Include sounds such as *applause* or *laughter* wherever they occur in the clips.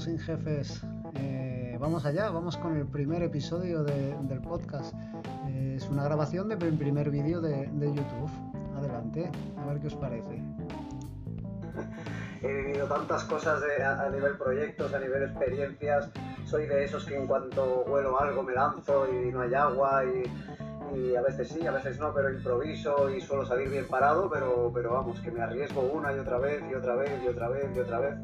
sin jefes. Eh, vamos allá, vamos con el primer episodio del podcast. Eh, es una grabación del primer vídeo de, YouTube. Adelante, a ver qué os parece. *laughs* He vivido tantas cosas a, nivel proyectos, a nivel experiencias. Soy de esos que en cuanto huelo algo me lanzo y no hay agua y, y a veces sí, a veces no, pero improviso y suelo salir bien parado, pero, pero vamos, que me arriesgo una y otra vez y otra vez y otra vez y otra vez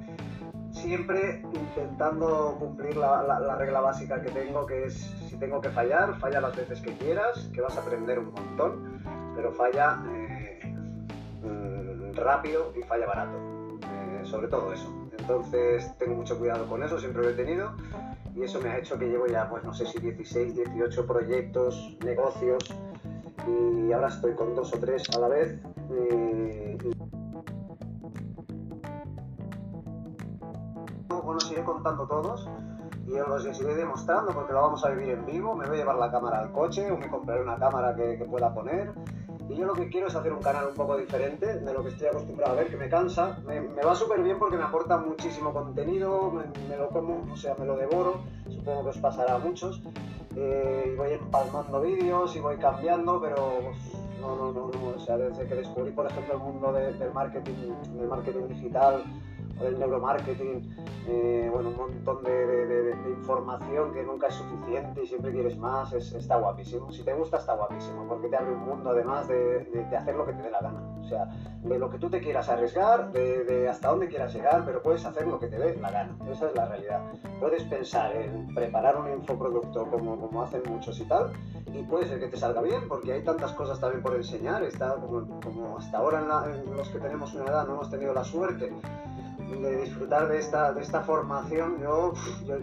siempre intentando cumplir la, regla básica que tengo, que es si tengo que fallar, falla las veces que quieras, que vas a aprender un montón, pero falla eh, mm, rápido y falla barato, eh, sobre todo eso. Entonces tengo mucho cuidado con eso, siempre lo he tenido y eso me ha hecho que llevo ya, pues no sé si 16, 18 proyectos, negocios y ahora estoy con dos o tres a la vez. Os iré contando todos y os los iré demostrando porque lo vamos a vivir en vivo. Me voy a llevar la cámara al coche o me compraré una cámara que, pueda poner. Y yo lo que quiero es hacer un canal un poco diferente de lo que estoy acostumbrado a ver, que me cansa. Me, va súper bien porque me aporta muchísimo contenido, me, lo como, o sea, me lo devoro. Supongo que os pasará a muchos. Eh, y voy empalmando vídeos y voy cambiando, pero no, no, no, no. O sea, desde que descubrí, por ejemplo, el mundo del marketing, del marketing digital, el neuromarketing, eh, bueno, un montón de, información que nunca es suficiente y siempre quieres más, está guapísimo. Si te gusta, está guapísimo, porque te abre un mundo además de, hacer lo que te dé la gana. O sea, de lo que tú te quieras arriesgar, de, hasta dónde quieras llegar, pero puedes hacer lo que te dé la gana. Esa es la realidad. Puedes pensar en preparar un infoproducto como, como hacen muchos y tal, y puede ser que te salga bien, porque hay tantas cosas también por enseñar. Está como, hasta ahora en los que tenemos una edad no hemos tenido la suerte de disfrutar de esta, de esta formación, yo,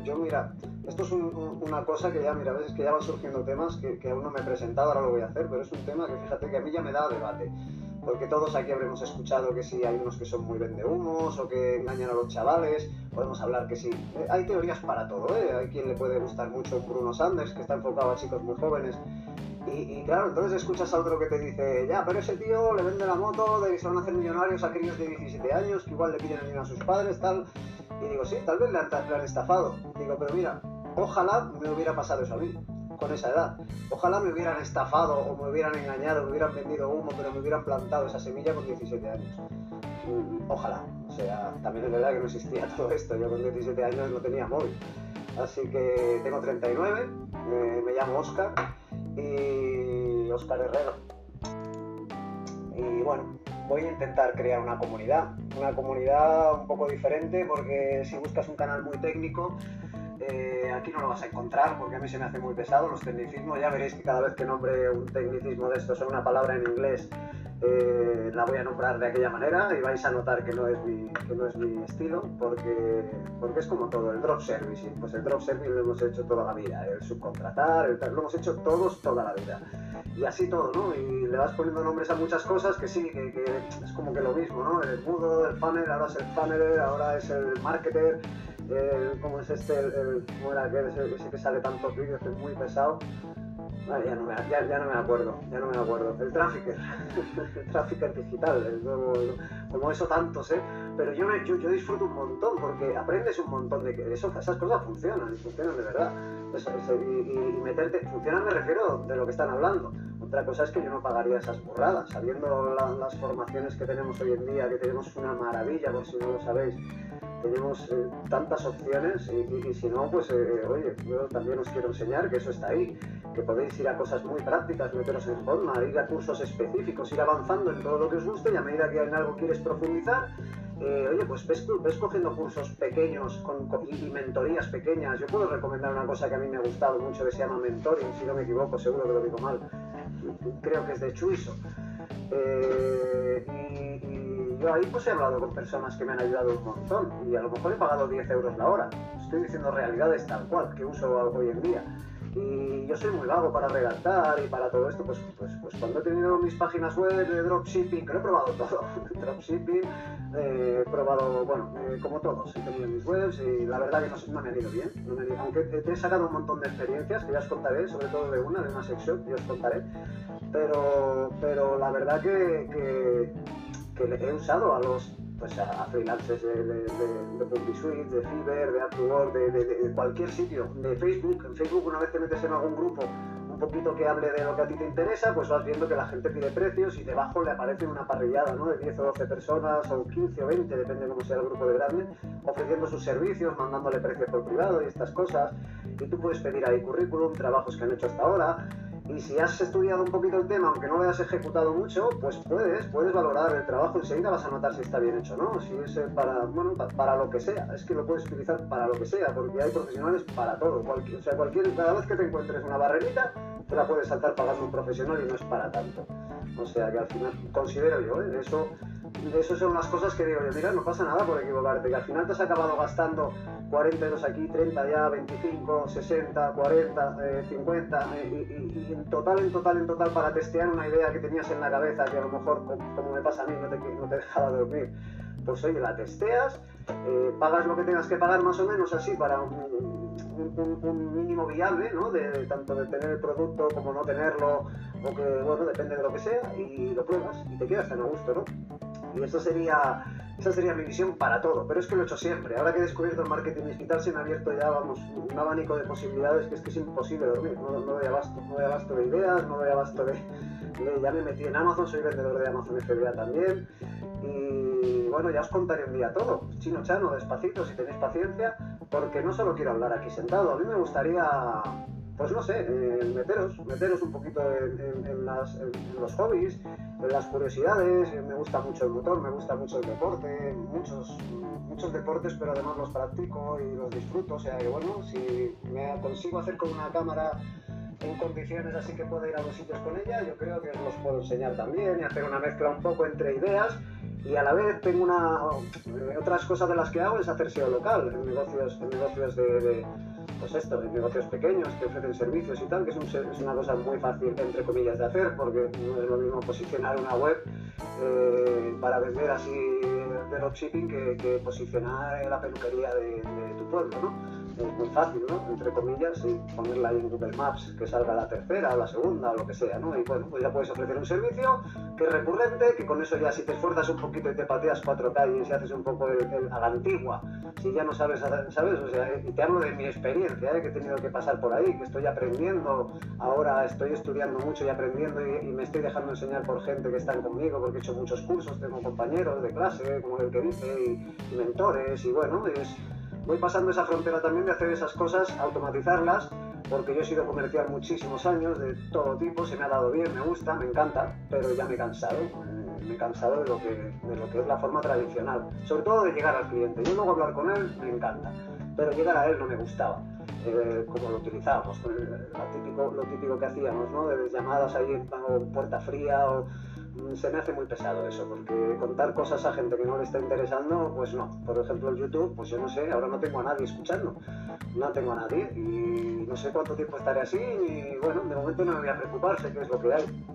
yo, mira, esto es una cosa que ya, mira, a veces que ya van surgiendo temas que, que, aún no me he presentado, ahora lo voy a hacer, pero es un tema que fíjate que a mí ya me da debate. Porque todos aquí habremos escuchado que sí, hay unos que son muy vendehumos o que engañan a los chavales, podemos hablar que sí. Eh, hay teorías para todo, ¿eh? Hay quien le puede gustar mucho Bruno Sanders, que está enfocado a chicos muy jóvenes, y, claro, entonces escuchas a otro que te dice, ya, pero ese tío le vende la moto, de que se van a hacer millonarios a críos de 17 años, que igual le piden dinero a sus padres, tal. Y digo, sí, tal vez le han, le han estafado. Digo, pero mira, ojalá me hubiera pasado eso a mí, con esa edad. Ojalá me hubieran estafado o me hubieran engañado, me hubieran vendido humo, pero me hubieran plantado esa semilla con 17 años. Mm, ojalá. O sea, también es verdad que no existía *laughs* todo esto. Yo con 17 años no tenía móvil. Así que tengo 39, me llamo Oscar y Oscar Herrero. Y bueno, voy a intentar crear una comunidad, una comunidad un poco diferente porque si buscas un canal muy técnico, eh, aquí no lo vas a encontrar porque a mí se me hace muy pesado los tecnicismos. Ya veréis que cada vez que nombre un tecnicismo de estos o una palabra en inglés, eh, la voy a nombrar de aquella manera y vais a notar que no es mi, que no es mi estilo porque, porque es como todo, el drop service. Pues el drop service lo hemos hecho toda la vida, el subcontratar, el, lo hemos hecho todos toda la vida. Y así todo, ¿no? Y le vas poniendo nombres a muchas cosas que sí, que, que es como que lo mismo, ¿no? El mudo, el funnel, ahora es el funneler, ahora es el marketer el, ¿cómo es este? El, ¿Cómo era aquel? Ese, ese que sale tantos vídeos, que es muy pesado. ya, no me, ya, ya, no me acuerdo, ya no me acuerdo. El trafficker, *laughs* el trafficker digital, el nuevo, como eso tantos, ¿eh? Pero yo, yo, yo, disfruto un montón porque aprendes un montón de que eso, esas cosas funcionan, funcionan de verdad. y, meterte, funcionan me refiero de lo que están hablando. Otra cosa es que yo no pagaría esas burradas, sabiendo las formaciones que tenemos hoy en día, que tenemos una maravilla, por si no lo sabéis, tenemos eh, tantas opciones y, si no, pues eh, oye, yo también os quiero enseñar que eso está ahí, que podéis ir a cosas muy prácticas, meteros en forma, ir a cursos específicos, ir avanzando en todo lo que os guste y a medida que en algo quieres profundizar, eh, oye, pues ves, ves, cogiendo cursos pequeños con, y, mentorías pequeñas. Yo puedo recomendar una cosa que a mí me ha gustado mucho que se llama mentoring, si no me equivoco, seguro que lo digo mal. Creo que es de Chuiso. y yo ahí pues he hablado con personas que me han ayudado un montón y a lo mejor he pagado 10 euros la hora. Estoy diciendo realidades tal cual que uso hoy en día. Y yo soy muy vago para redactar y para todo esto, pues, pues, pues cuando he tenido mis páginas web de dropshipping, que lo he probado *laughs* todo, dropshipping, eh, he probado, bueno, eh, como todos, he tenido mis webs y la verdad que no, me han ido bien, aunque te, he sacado un montón de experiencias que ya os contaré, sobre todo de una, de una sección, ya os contaré, pero, pero la verdad que, que que he usado a los pues a, freelancers de, de, de, de Publisuite, de Fiverr, de AppWork, de, de, cualquier sitio, de Facebook. En Facebook una vez te metes en algún grupo un poquito que hable de lo que a ti te interesa, pues vas viendo que la gente pide precios y debajo le aparece una parrillada ¿no? de 10 o 12 personas o 15 o 20, depende de cómo sea el grupo de grande, ofreciendo sus servicios, mandándole precios por privado y estas cosas. Y tú puedes pedir ahí currículum, trabajos que han hecho hasta ahora, y si has estudiado un poquito el tema, aunque no lo hayas ejecutado mucho, pues puedes, puedes valorar el trabajo, enseguida vas a notar si está bien hecho, ¿no? Si es eh, para, bueno, para lo que sea, es que lo puedes utilizar para lo que sea, porque hay profesionales para todo, cualquier, o sea, cualquier, cada vez que te encuentres una barrerita, te la puedes saltar pagando un profesional y no es para tanto. O sea que al final considero yo, ¿eh? eso eso son las cosas que digo yo, mira, no pasa nada por equivocarte, que al final te has acabado gastando 40 euros aquí, 30 ya, 25, 60, 40, 50, y, en total, en total, en total, para testear una idea que tenías en la cabeza, que a lo mejor, como, me pasa a mí, no te, no te dejaba dormir, pues oye, la testeas, eh, pagas lo que tengas que pagar más o menos así para un, mínimo viable, ¿no? De, tanto de tener el producto como no tenerlo, o que, bueno, depende de lo que sea, y lo pruebas y te quedas tan a gusto, ¿no? Y eso sería esa sería mi visión para todo, pero es que lo he hecho siempre. Ahora que he descubierto el marketing digital se me ha abierto ya, vamos, un abanico de posibilidades que es que es imposible dormir. No, no doy abasto, no doy abasto de ideas, no doy abasto de, Ya me metí en Amazon, soy vendedor de Amazon FBA también. Y bueno, ya os contaré un día todo, chino chano, despacito, si tenéis paciencia, porque no solo quiero hablar aquí sentado, a mí me gustaría pues no sé, eh, meteros, meteros un poquito en, los hobbies, en las curiosidades, eh, me gusta mucho el motor, me gusta mucho el deporte, muchos, muchos deportes, pero además los practico y los disfruto, o sea que bueno, si me consigo hacer con una cámara en condiciones así que pueda ir a los sitios con ella, yo creo que os los puedo enseñar también y hacer una mezcla un poco entre ideas y a la vez tengo una eh, otras cosas de las que hago es hacer SEO local en negocios, en negocios de pues esto, negocios pequeños que ofrecen servicios y tal, que es, una cosa muy fácil, entre comillas, de hacer, porque no es lo mismo posicionar una web eh, para vender así de dropshipping que, posicionar la peluquería de tu pueblo, ¿no? Es muy fácil, ¿no? Entre comillas, y ponerla ahí en Google Maps, que salga la tercera o la segunda o lo que sea, ¿no? Y bueno, pues ya puedes ofrecer un servicio que es recurrente, que con eso ya si te esfuerzas un poquito y te pateas cuatro calles y haces un poco a la antigua, si ya no sabes, ¿sabes? O sea, y te hablo de mi experiencia, ¿eh? que he tenido que pasar por ahí, que estoy aprendiendo, ahora estoy estudiando mucho y aprendiendo y, me estoy dejando enseñar por gente que están conmigo, porque he hecho muchos cursos, tengo compañeros de clase, como el que dice, y, y mentores, y bueno, es voy pasando esa frontera también de hacer esas cosas, automatizarlas, porque yo he sido comercial muchísimos años, de todo tipo, se me ha dado bien, me gusta, me encanta, pero ya me he cansado, eh, me he cansado de lo, que, de lo que es la forma tradicional, sobre todo de llegar al cliente. Yo luego hablar con él me encanta, pero llegar a él no me gustaba. Eh, como lo utilizábamos, lo típico, lo típico que hacíamos, ¿no? de llamadas ahí puerta fría o se me hace muy pesado eso, porque contar cosas a gente que no le está interesando, pues no. Por ejemplo, el YouTube, pues yo no sé, ahora no tengo a nadie escuchando, no tengo a nadie y no sé cuánto tiempo estaré así y bueno, de momento no me voy a preocupar, sé qué es lo que hay.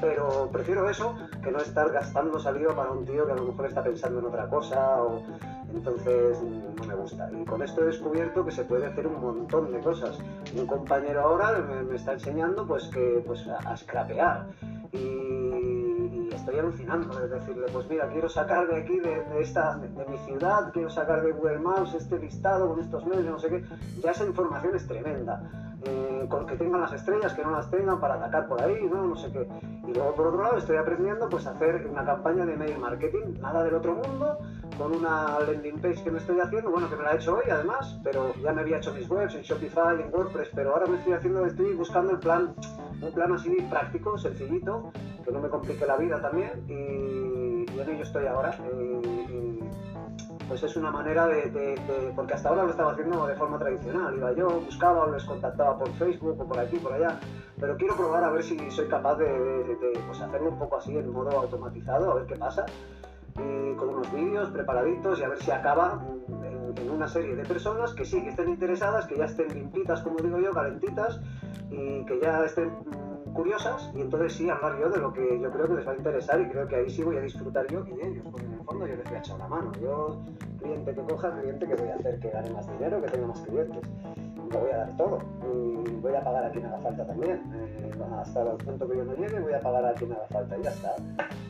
Pero prefiero eso que no estar gastando saliva para un tío que a lo mejor está pensando en otra cosa o entonces no me gusta. Y con esto he descubierto que se puede hacer un montón de cosas. Un compañero ahora me, está enseñando pues que pues a, a scrapear y estoy alucinando de decirle, pues mira, quiero sacar de aquí, de, esta, de, mi ciudad, quiero sacar de Google Maps este listado con estos medios, no sé qué, ya esa información es tremenda. Eh, con que tengan las estrellas, que no las tengan para atacar por ahí, ¿no? no sé qué. Y luego por otro lado estoy aprendiendo pues a hacer una campaña de mail marketing, nada del otro mundo, con una landing page que me estoy haciendo, bueno, que me la he hecho hoy además, pero ya me había hecho mis webs en Shopify, en WordPress, pero ahora me estoy haciendo, estoy buscando el plan, un plan así práctico, sencillito, que no me complique la vida también, y, y en ello estoy ahora. Y, pues es una manera de, porque hasta ahora lo estaba haciendo de forma tradicional, iba yo, buscaba les contactaba por Facebook o por aquí, por allá, pero quiero probar a ver si soy capaz de, pues hacerlo un poco así en modo automatizado, a ver qué pasa, y con unos vídeos preparaditos y a ver si acaba en, en, una serie de personas que sí, que estén interesadas, que ya estén limpitas, como digo yo, calentitas, y que ya estén curiosas y entonces sí hablar yo de lo que yo creo que les va a interesar y creo que ahí sí voy a disfrutar yo y ellos, fondo yo les voy a echar la mano. Yo, cliente que coja, cliente que voy a hacer que gane más dinero, que tenga más clientes. Lo voy a dar todo y voy a pagar a quien haga falta también. Eh, hasta el punto que yo no llegue voy a pagar a quien haga falta y ya está.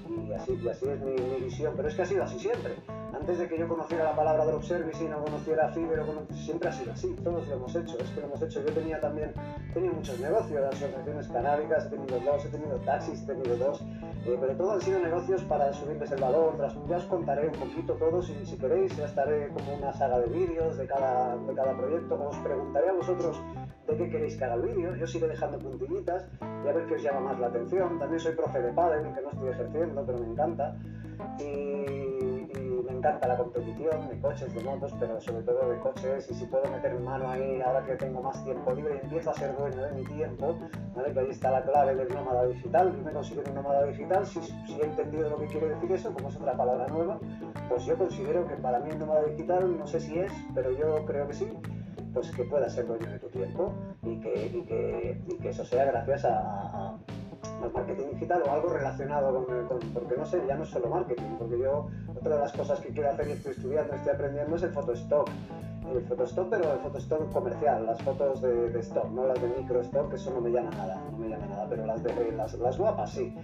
Y así, y así es mi, mi visión, pero es que ha sido así siempre. antes de que yo conociera la palabra drop service y no conociera Fiverr, siempre ha sido así, todos lo hemos hecho, es que lo hemos hecho. Yo tenía también, tenía muchos negocios, asociaciones canábicas, he tenido dos, he tenido taxis, he tenido dos, eh, pero todos han sido negocios para subirles el valor, ya os contaré un poquito todos y si queréis ya estaré como una saga de vídeos de cada, de cada proyecto, os preguntaré a vosotros de qué queréis que haga el vídeo, yo sigo dejando puntillitas y a ver qué os llama más la atención. También soy profe de pádel, que no estoy ejerciendo, pero me encanta. Y, encanta la competición de coches, de motos, pero sobre todo de coches. Y si puedo meter mano ahí ahora que tengo más tiempo libre empiezo a ser dueño de mi tiempo, que ahí está la clave del nómada digital. Yo me considero un nómada digital. Si, he entendido lo que quiere decir eso, como es otra palabra nueva, pues yo considero que para mí el nómada digital, no sé si es, pero yo creo que sí pues que puedas ser dueño de tu tiempo y que eso sea gracias a, al marketing digital o algo relacionado con, porque no sé, ya no es solo marketing, porque yo otra de las cosas que quiero hacer y estoy estudiando, estoy aprendiendo es el photostock. El photostock, pero el photostock comercial, las fotos de, de stock, no las de micro stock, que eso no me llama nada, no me llama nada, pero las de las, las guapas sí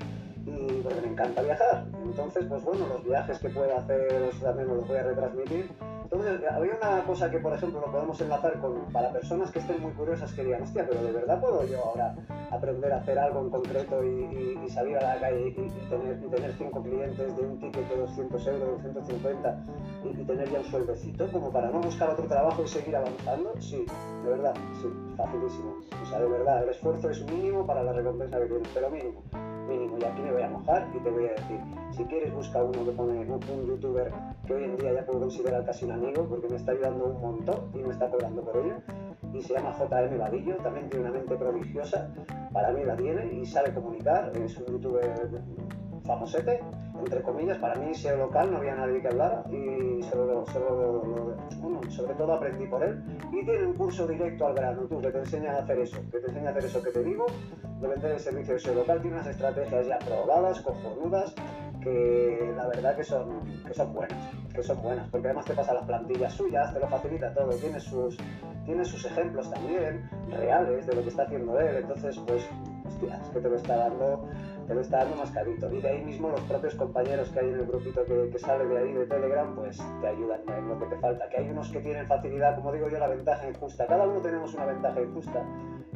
y porque me encanta viajar. Entonces, pues bueno, los viajes que puedo hacer también los voy a retransmitir entonces, había una cosa que, por ejemplo, lo podemos enlazar con, para personas que estén muy curiosas que digan, hostia, pero ¿de verdad puedo yo ahora aprender a hacer algo en concreto y, salir a la calle y, tener, tener cinco clientes de un ticket de 200 euros, 250 y, tener ya un sueldecito como para no buscar otro trabajo y seguir avanzando? Sí, de verdad, sí, facilísimo. O sea, de verdad, el esfuerzo es mínimo para la recompensa que tienes, pero mínimo mínimo. Y aquí me voy a mojar y te voy a decir, si quieres busca uno que pone un, youtuber que hoy en día ya puedo considerar casi un amigo porque me está ayudando un montón y me está cobrando por ello. Y se llama JM Vadillo, también tiene una mente prodigiosa, para mí la tiene y sabe comunicar, es un youtuber famosete, entre comillas, para mí SEO local no había nadie que hablara y sobre todo aprendí por él. Y tiene un curso directo al grano, tú, que te enseña a hacer eso, que te enseña a hacer eso que te digo, de vender el servicio de SEO local, tiene unas estrategias ya probadas, cojonudas, que la verdad que son, que son buenas, que son buenas, porque además te pasa las plantillas suyas, te lo facilita todo, tiene sus, tiene sus ejemplos también reales de lo que está haciendo él, entonces pues, hostia, es que te lo está dando te lo está dando más carito. Y de ahí mismo los propios compañeros que hay en el grupito que, que, sale de ahí de Telegram, pues te ayudan en lo que te falta. Que hay unos que tienen facilidad, como digo yo, la ventaja injusta. Cada uno tenemos una ventaja injusta.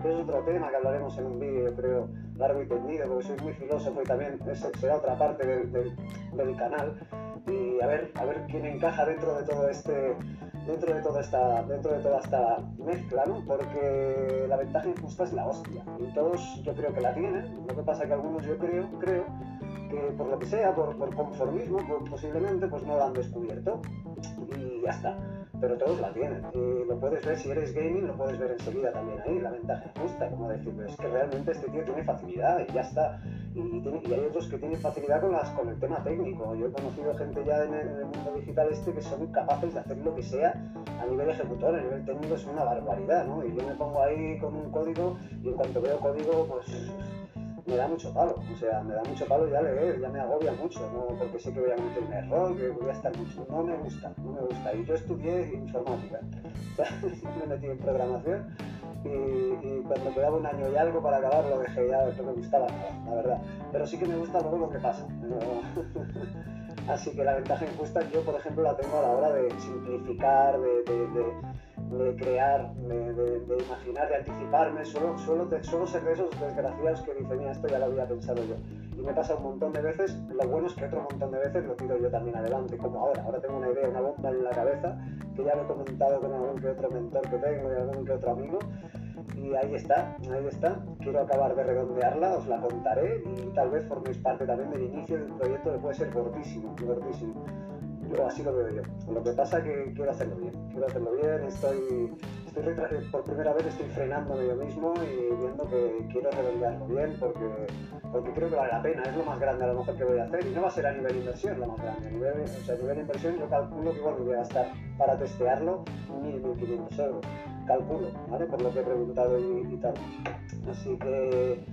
Que es otro tema que hablaremos en un vídeo, creo, largo y tendido, porque soy muy filósofo y también será otra parte del, del canal. Y a ver, a ver quién encaja dentro de todo este dentro de toda esta, dentro de toda esta mezcla, ¿no? Porque la ventaja injusta es la hostia. Y todos yo creo que la tienen. Lo que pasa es que algunos yo creo, creo que por lo que sea, por, por conformismo, posiblemente, pues no la han descubierto. Y ya está pero todos la tienen. Y lo puedes ver, si eres gaming, lo puedes ver enseguida también ahí, la ventaja justa, como decir, pero es que realmente este tío tiene facilidad y ya está. Y, hay otros que tienen facilidad con, las, con el tema técnico. Yo he conocido gente ya en el, mundo digital este que son capaces de hacer lo que sea a nivel ejecutor, a nivel técnico es una barbaridad, ¿no? Y yo me pongo ahí con un código y en cuanto veo código, pues me da mucho palo, o sea, me da mucho palo ya leer, ya me agobia mucho, ¿no? porque que voy a meter un error, que voy a estar mucho, no me gusta, no me gusta. Y yo estudié informática, *laughs* me metí en programación y, cuando quedaba un año y algo para acabar lo dejé ya, no me gustaba nada, la verdad. Pero sí que me gusta luego lo que pasa. *laughs* Así que la ventaja injusta yo, por ejemplo, la tengo a la hora de simplificar, de, crear, de, imaginar, de anticiparme. Solo, solo, solo ser de esos desgraciados que dicen, mira, esto ya lo había pensado yo. Y me pasa un montón de veces. Lo bueno es que otro montón de veces lo tiro yo también adelante, como ahora. Ahora tengo una idea, una bomba en la cabeza, que ya lo he comentado con algún que otro mentor que tengo y algún que otro amigo y ahí está, ahí está. Quiero acabar de redondearla, os la contaré y tal vez forméis parte también del inicio de un proyecto que puede ser gordísimo, gordísimo. Yo así lo veo yo. Lo que pasa es que quiero hacerlo bien, quiero hacerlo bien, estoy, estoy por primera vez estoy frenándome yo mismo y viendo que quiero redondearlo bien porque, porque creo que vale la pena, es lo más grande a lo mejor que voy a hacer y no va a ser a nivel inversión lo más grande, a nivel, o sea, a nivel inversión yo calculo que voy a gastar para testearlo 1.000, 1.500 euros calculo, ¿vale? Por lo que he preguntado y, tal. Así que,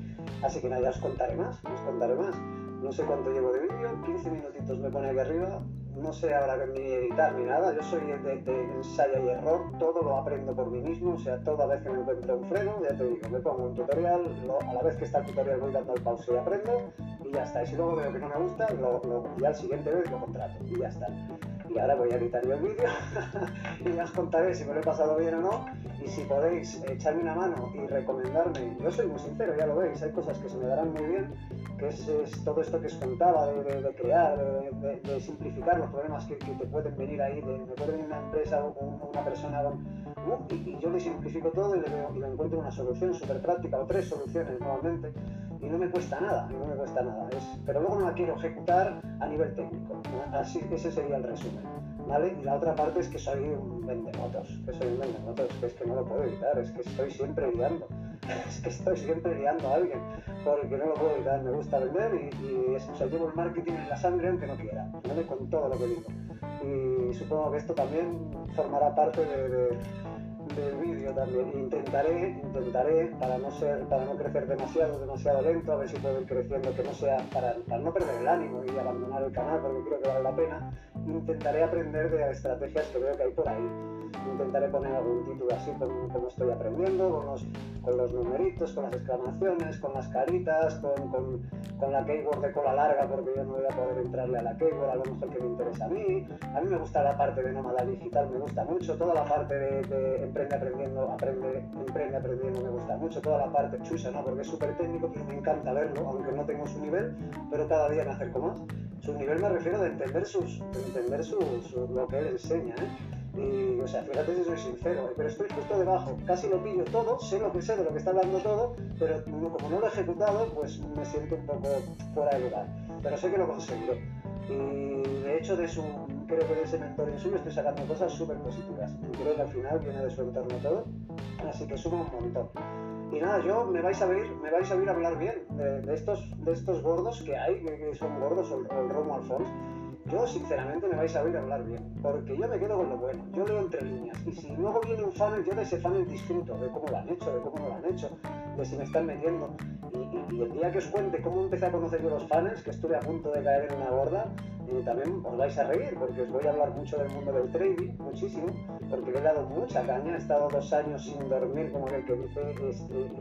así que nada, ya os contaré más, os contaré más. No sé cuánto llevo de vídeo, 15 minutitos me pone aquí arriba, no sé ahora ni editar ni nada, yo soy de, ensayo y error, todo lo aprendo por mí mismo, o sea, toda vez que me encuentro un freno, ya te digo, me pongo un tutorial, a la vez que está el tutorial voy dando el pause y aprendo, y ya está. Y si luego veo que no me gusta, lo, lo, ya al siguiente vez lo contrato, y ya está y ahora voy a editar yo el vídeo. *laughs* Y ya os contaré si me lo he pasado bien o no. Y si podéis echarme una mano y recomendarme, yo soy muy sincero, ya lo veis, hay cosas que se me darán muy bien, que es, todo esto que os contaba de, crear, de, simplificar los problemas que, te pueden venir ahí, de, me puede venir una empresa o una persona y, yo le simplifico todo y le, y le encuentro una solución súper práctica o tres soluciones normalmente y no me cuesta nada, no me cuesta nada, pero luego no la quiero ejecutar a nivel técnico, así ese sería el resumen, ¿vale? Y la otra parte es que soy un vendemotos, que soy un vendemotos, que es que no lo puedo evitar, es que estoy siempre liando, *laughs* es que estoy siempre liando a alguien, porque no lo puedo evitar, me gusta vender y, es, o sea, llevo el marketing en la sangre aunque no quiera, ¿vale? Con todo lo que digo. Y supongo que esto también formará parte de del vídeo también. Intentaré, intentaré, para no ser, para no crecer demasiado, demasiado lento, a ver si puedo ir creciendo, que no sea, para, para no perder el ánimo y abandonar el canal, porque creo que vale la pena, intentaré aprender de estrategias que veo que hay por ahí. Intentaré poner algún título así como, estoy aprendiendo, con los, con los numeritos, con las exclamaciones, con las caritas, con, con, con la keyboard de cola larga, porque yo no voy a poder entrarle a la keyboard, a lo mejor que me interesa a mí. A mí me gusta la parte de nómada digital, me gusta mucho, toda la parte de, de emprende aprendiendo, aprende, emprende aprendiendo, me gusta mucho, toda la parte chusa, ¿no? Porque es súper técnico, y me encanta verlo, aunque no tengo su nivel, pero cada día me acerco más. Su nivel me refiero de entender, sus, de entender sus, lo que él enseña, ¿eh? Y, o sea, fíjate si soy sincero, ¿eh? pero estoy justo debajo, casi lo pillo todo, sé lo que sé de lo que está hablando todo, pero como no lo he ejecutado, pues me siento un poco fuera de lugar. Pero sé que lo conseguiré. Y de hecho, de su, creo que de ese mentor suyo estoy sacando cosas súper positivas. Y creo que al final viene de su entorno todo, así que suma un montón. Y nada, yo me vais a ver, me vais a oír hablar bien de, estos, de estos gordos que hay, que son gordos, o, el Romo Alfonso yo sinceramente me vais a oír hablar bien, porque yo me quedo con lo bueno, yo leo entre líneas, y si luego viene un funnel, yo de ese funnel disfruto, de cómo lo han hecho, de cómo lo han hecho, de si me están metiendo, y, el día que os cuente cómo empecé a conocer yo los funnels, que estuve a punto de caer en una gorda, también os vais a reír, porque os voy a hablar mucho del mundo del trading, muchísimo, porque le he dado mucha caña, he estado dos años sin dormir, como el que dice,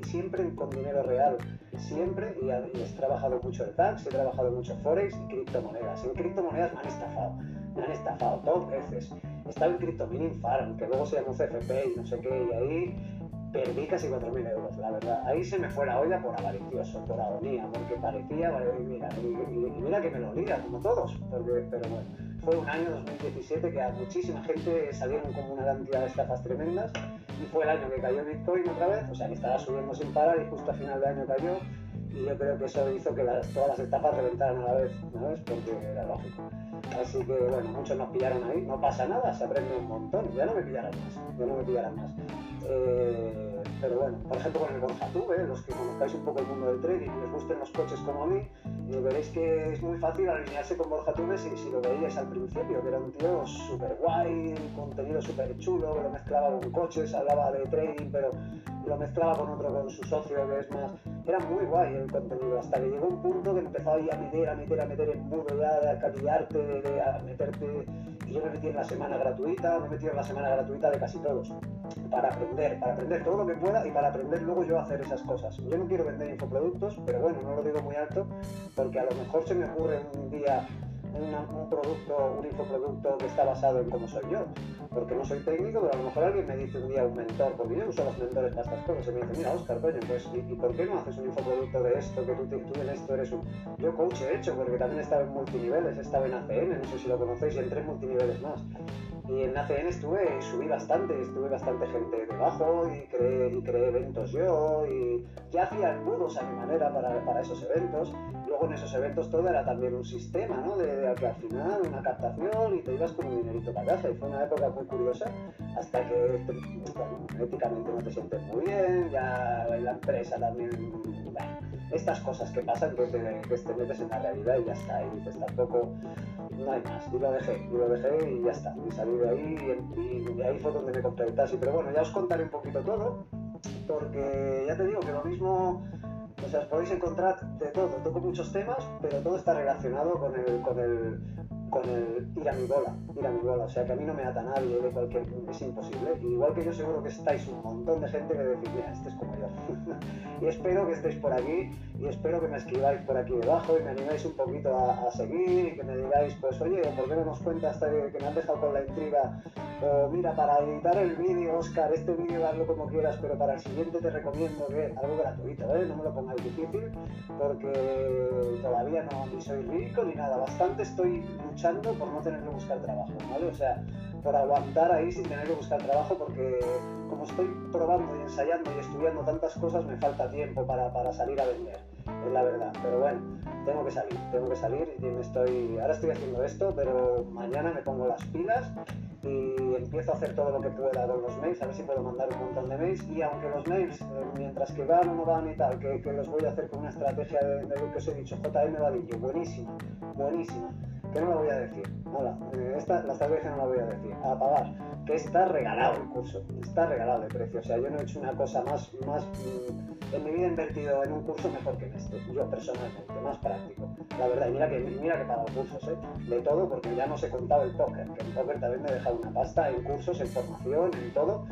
siempre con dinero real, siempre, y, he trabajado mucho el tax, he trabajado mucho Forex y criptomonedas. En criptomonedas me han estafado, me han estafado dos veces. Estaba en CryptoMining Farm, que luego se llamó CFP y no sé qué, y ahí perdí casi 4.000 euros, la verdad. Ahí se me fue la olla por avaricioso, por agonía, porque parecía, mira, y, mira que me lo olía, como todos, porque, pero bueno, fue un año 2017 que a muchísima gente salieron como una cantidad de estafas tremendas y fue el año que cayó Bitcoin otra vez, o sea que estaba subiendo sin parar y justo a final de año cayó y yo creo que eso hizo que todas las etapas reventaran a la vez, ¿no ves? Porque era lógico. Así que bueno, muchos nos pillaron ahí, no pasa nada, se aprende un montón, ya no me pillarán más, ya no me pillarán más. Eh, pero bueno, por ejemplo con el Borja Tube, los que conozcáis un poco el mundo del trading y os gusten los coches como a mí, eh, veréis que es muy fácil alinearse con Borja Tube si, si lo veíais al principio, que era un tío súper guay, contenido súper chulo, que lo mezclaba con coches, hablaba de trading, pero lo mezclaba con otro, con su socio, que es más... Era muy guay el contenido, hasta que llegó un punto que empezó ahí a meter, a meter, a meter en mudo ya, de acatillarte, de, a meterte... Yo me metí en la semana gratuita, me he metido en la semana gratuita de casi todos, para aprender, para aprender todo lo que pueda y para aprender luego yo a hacer esas cosas. Yo no quiero vender infoproductos, pero bueno, no lo digo muy alto, porque a lo mejor se me ocurre un día un producto, un infoproducto que está basado en cómo soy yo. Porque no soy técnico, pero a lo mejor alguien me dice un día un mentor, porque yo uso los mentores para estas cosas, y me dice, mira Oscar, coño, pues, ¿y, por qué no haces un infoproducto de esto, que tú, tú en esto eres un... Yo coach he hecho, porque también estaba en multiniveles, estaba en ACN, no sé si lo conocéis, y en tres multiniveles más. Y en ACN estuve subí bastante, estuve bastante gente debajo y creé, y creé eventos yo y ya hacía embudos a mi manera para, para, esos eventos. Luego en esos eventos todo era también un sistema, ¿no? De, que al final una captación y te ibas con un dinerito para casa y fue una época muy curiosa hasta que éticamente no te sientes muy bien, ya en la empresa también... estas cosas que pasan que te, que te metes en la realidad y ya está, y dices tampoco no hay más. Y lo dejé, y lo dejé y ya está. Y salí de ahí y, de ahí fue donde me compré el taxi. Pero bueno, ya os contaré un poquito todo, porque ya te digo que lo mismo, o sea, os podéis encontrar de todo. Toco muchos temas, pero todo está relacionado con el, con el con el ir a mi bola, ir a mi bola. O sea que a mí no me ata nadie de cualquier. Es imposible. igual que yo seguro que estáis un montón de gente que decís, mira, este es como yo. *laughs* y espero que estéis por aquí y espero que me escribáis por aquí debajo y me animéis un poquito a, seguir y que me digáis, pues oye, ¿por qué no nos cuentas que, que me han dejado con la intriga? O mira, para editar el vídeo, Oscar, este vídeo hazlo como quieras, pero para el siguiente te recomiendo que algo gratuito, ¿eh? No me lo pongáis difícil porque todavía no ni soy rico ni nada. Bastante estoy luchando por no tener que buscar trabajo, ¿vale? O sea, por aguantar ahí sin tener que buscar trabajo porque como estoy probando y ensayando y estudiando tantas cosas me falta tiempo para, para salir a vender, es la verdad. Pero bueno, tengo que salir, tengo que salir y me estoy, ahora estoy haciendo esto, pero mañana me pongo las pilas y empiezo a hacer todo lo que pueda con los mails, a ver si puedo mandar un montón de mails y aunque los mails, eh, mientras que van o no van y tal, que, que, los voy a hacer con una estrategia de, lo que os he dicho, JM Vadillo, buenísima, buenísima que no la voy a decir, nada, eh, esta, la no la voy a decir, a pagar, que está regalado el curso, está regalado de precio, o sea, yo no he hecho una cosa más, más, mm, en mi vida he invertido en un curso mejor que en este, yo personalmente, más práctico, la verdad, y mira que, mira que he pagado cursos, ¿eh? de todo, porque ya no he contado el póker, que el póker también me he dejado una pasta en cursos, en formación, en todo,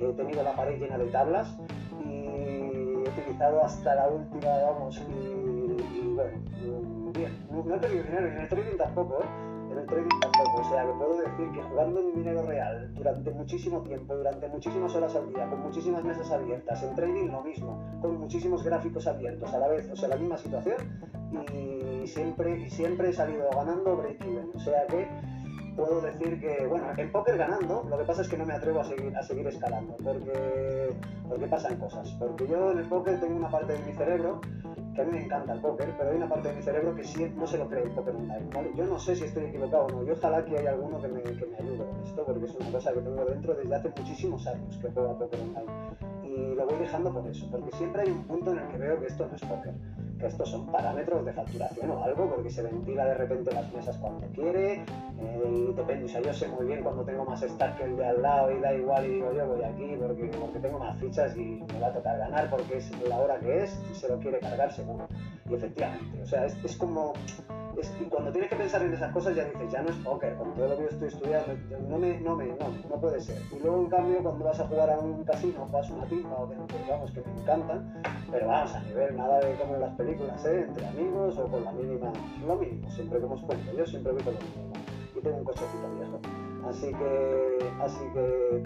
he tenido la pared llena de tablas y he utilizado hasta la última, vamos, y bueno, bien. No, he perdido dinero, y en el trading tampoco, ¿eh? En el trading tampoco. O sea, que puedo decir que jugando en dinero real durante muchísimo tiempo, durante muchísimas horas al día, con muchísimas mesas abiertas, en trading lo mismo, con muchísimos gráficos abiertos a la vez, o sea, la misma situación, y siempre, y siempre he salido ganando break-even. O sea que puedo decir que, bueno, en póker ganando, lo que pasa es que no me atrevo a seguir, a seguir escalando, porque, porque pasan cosas. Porque yo en el póker tengo una parte de mi cerebro que a mí me encanta el póker, pero hay una parte de mi cerebro que sí no se lo cree el póker online, ¿vale? Yo no sé si estoy equivocado o no, yo ojalá que haya alguno que me, que me ayude con esto, porque es una cosa que tengo dentro desde hace muchísimos años que juego a póker online. Y lo voy dejando por eso, porque siempre hay un punto en el que veo que esto no es póker que estos son parámetros de facturación o algo, porque se ventila de repente las mesas cuando quiere, eh, y depende, o sea, yo sé muy bien cuando tengo más stack que el de al lado y da igual y digo yo voy aquí porque, porque tengo más fichas y me va a tocar ganar porque es la hora que es y se lo quiere cargar seguro. Y efectivamente, o sea, es como y cuando tienes que pensar en esas cosas ya dices, ya no es póker, con todo lo que yo estoy estudiando, no me, no me, no, no puede ser. Y luego en cambio cuando vas a jugar a un casino, vas a una timba o que, vamos, que me encantan, pero vamos a nivel nada de como en las películas, ¿eh? entre amigos o con la mínima, lo mínimo, siempre que hemos puesto, yo siempre voy con lo mínimo. Y tengo un cochecito viejo. Así que, así que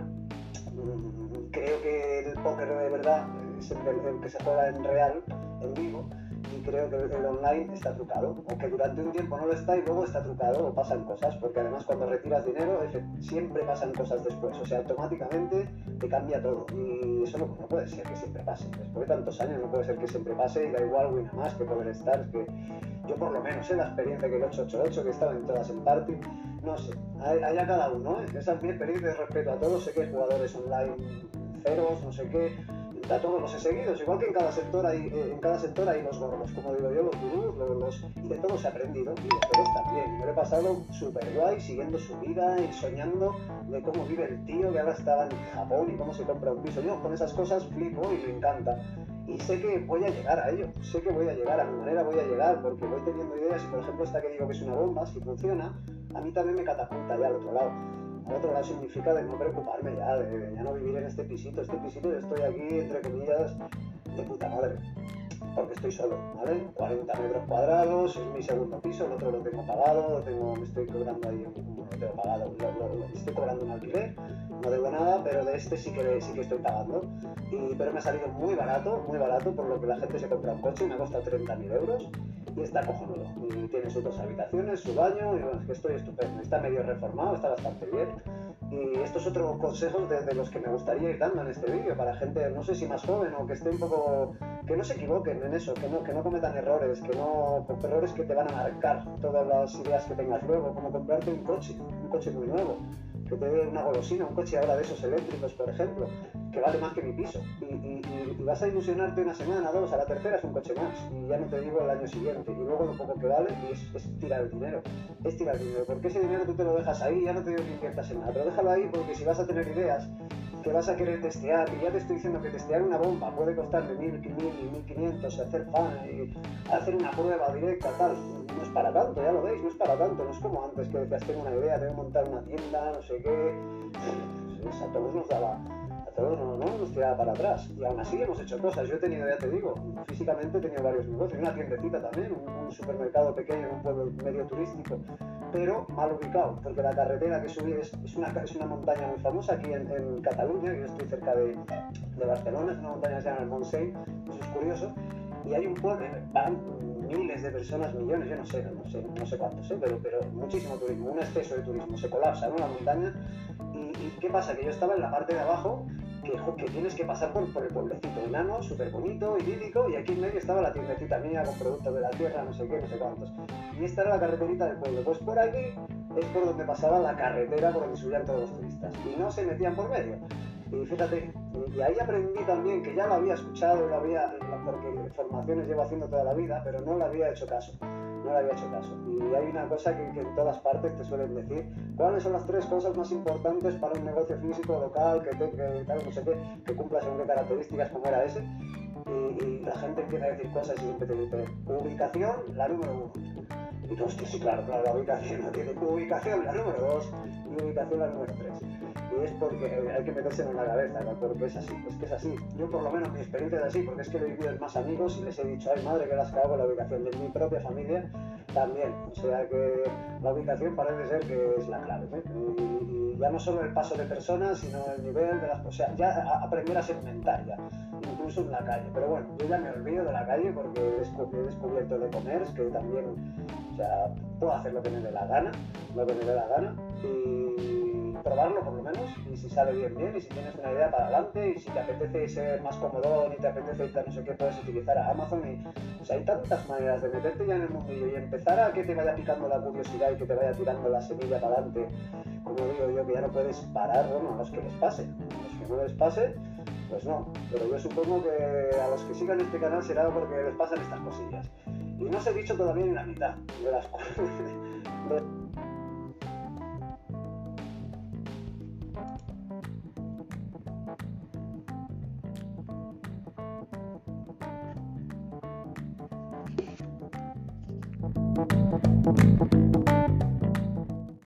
mm, creo que el póker de verdad es el que se juega en real, en vivo, y creo que el online está trucado, o que durante un tiempo no lo está y luego está trucado o pasan cosas, porque además cuando retiras dinero siempre pasan cosas después, o sea, automáticamente te cambia todo y eso no, puede ser que siempre pase, después de tantos años no puede ser que siempre pase y da igual Win más que Power Stars, que yo por lo menos sé la experiencia que el 888, que estaba en todas en party, no sé, allá cada uno, ¿eh? esa es mi experiencia respeto a todos, sé que hay jugadores online ceros, no sé qué, a todos los he igual que en cada sector hay, eh, en cada sector hay los gordos, como digo yo, los gurús, los, y de todos he aprendido, y de todos también. Lo he pasado súper guay, siguiendo su vida y soñando de cómo vive el tío que ahora estaba en Japón y cómo se compra un piso. Yo con esas cosas flipo y me encanta. Y sé que voy a llegar a ello, sé que voy a llegar, a mi manera voy a llegar, porque voy teniendo ideas y por ejemplo esta que digo que es una bomba, si funciona, a mí también me catapulta ya al otro lado otro lado significa de no preocuparme ya, de, ya no vivir en este pisito. Este pisito estoy aquí, entre comillas, de puta madre. Porque estoy solo, ¿vale? 40 metros cuadrados, es mi segundo piso, el otro lo tengo pagado, lo tengo, me estoy cobrando ahí, un, lo tengo pagado, lo, estoy cobrando un alquiler, no debo nada, pero de este sí que, sí que estoy pagando. Y, pero me ha salido muy barato, muy barato, por lo que la gente se compra un coche y me ha costado 30.000 euros y está cojonudo. Tiene sus dos habitaciones, su baño, y bueno, es que estoy estupendo. Está medio reformado, está bastante bien. Y estos otros consejos de, los que me gustaría ir dando en este vídeo para gente, no sé si más joven o que esté un poco. que no se equivoquen en eso, que no, que no cometan errores, que no. errores que te van a marcar todas las ideas que tengas luego, como comprarte un coche, un coche muy nuevo que te dé una golosina, un coche ahora de esos eléctricos, por ejemplo, que vale más que mi piso. Y, vas a ilusionarte una semana, dos, a la tercera es un coche más. Y ya no te digo el año siguiente. Y luego lo poco que vale es, tirar el dinero. Es tirar el dinero. Porque ese dinero tú te lo dejas ahí, ya no te digo que inviertas en nada. Pero déjalo ahí porque si vas a tener ideas vas a querer testear, y ya te estoy diciendo que testear una bomba puede costar de 1.000 y 1.500, hacer fan, y hacer una prueba directa, tal, no es para tanto, ya lo veis, no es para tanto, no es como antes que decías, tengo una idea, tengo que montar una tienda, no sé qué, pues a todos nos daba pero no, no nos tiraba para atrás. Y aún así hemos hecho cosas. Yo he tenido, ya te digo, físicamente he tenido varios negocios. Una tiendecita también, un, supermercado pequeño en un pueblo medio turístico, pero mal ubicado, porque la carretera que subí es, es, una, es una montaña muy famosa aquí en, Cataluña, yo estoy cerca de, de, Barcelona, es una montaña que se llama el Montseny, eso es curioso, y hay un pueblo, van miles de personas, millones, yo no sé, no sé, no sé cuántos, ¿eh? pero, pero muchísimo turismo, un exceso de turismo, se colapsa en la montaña. Y, y, qué pasa? Que yo estaba en la parte de abajo que, tienes que pasar por, por el pueblecito enano, súper bonito, idílico, y aquí en medio estaba la tiendecita mía con productos de la tierra, no sé qué, no sé cuántos. Y esta era la carreterita del pueblo. Pues por aquí es por donde pasaba la carretera por donde subían todos los turistas. Y no se metían por medio. Y fíjate, y ahí aprendí también que ya lo había escuchado, lo había, porque formaciones llevo haciendo toda la vida, pero no le había hecho caso. No le había hecho caso. Y hay una cosa que, en todas partes te suelen decir, ¿cuáles son las tres cosas más importantes para un negocio físico local que, que, sé qué, que cumpla según qué características como era ese? Y, la gente empieza a decir cosas y siempre te dice, ubicación, la número uno. Y tú, sí, claro, claro, la ubicación no tiene ubicación, la número dos, y ubicación, la número tres es porque hay que meterse en la cabeza, porque es así, es que es así. Yo por lo menos mi experiencia es así, porque es que he vivido en más amigos y les he dicho, ay madre, que las cago con la ubicación de mi propia familia también. O sea que la ubicación parece ser que es la clave. Y, ya no solo el paso de personas, sino el nivel de las... O sea, ya aprender a segmentar ya, incluso en la calle. Pero bueno, yo ya me olvido de la calle porque he descubierto el e-commerce, que también, o sea, puedo hacer lo que me dé la gana, lo que me dé la gana. Probarlo por lo menos y si sale bien, bien y si tienes una idea para adelante y si te apetece ser más cómodo y te apetece no sé qué, puedes utilizar a Amazon y pues hay tantas maneras de meterte ya en el mundillo y empezar a que te vaya picando la curiosidad y que te vaya tirando la semilla para adelante, como digo yo, que ya no puedes parar, bueno, a los que les pase, a los que no les pase, pues no, pero yo supongo que a los que sigan este canal será porque les pasan estas cosillas. Y no os he dicho todavía ni la mitad de las *laughs* cosas.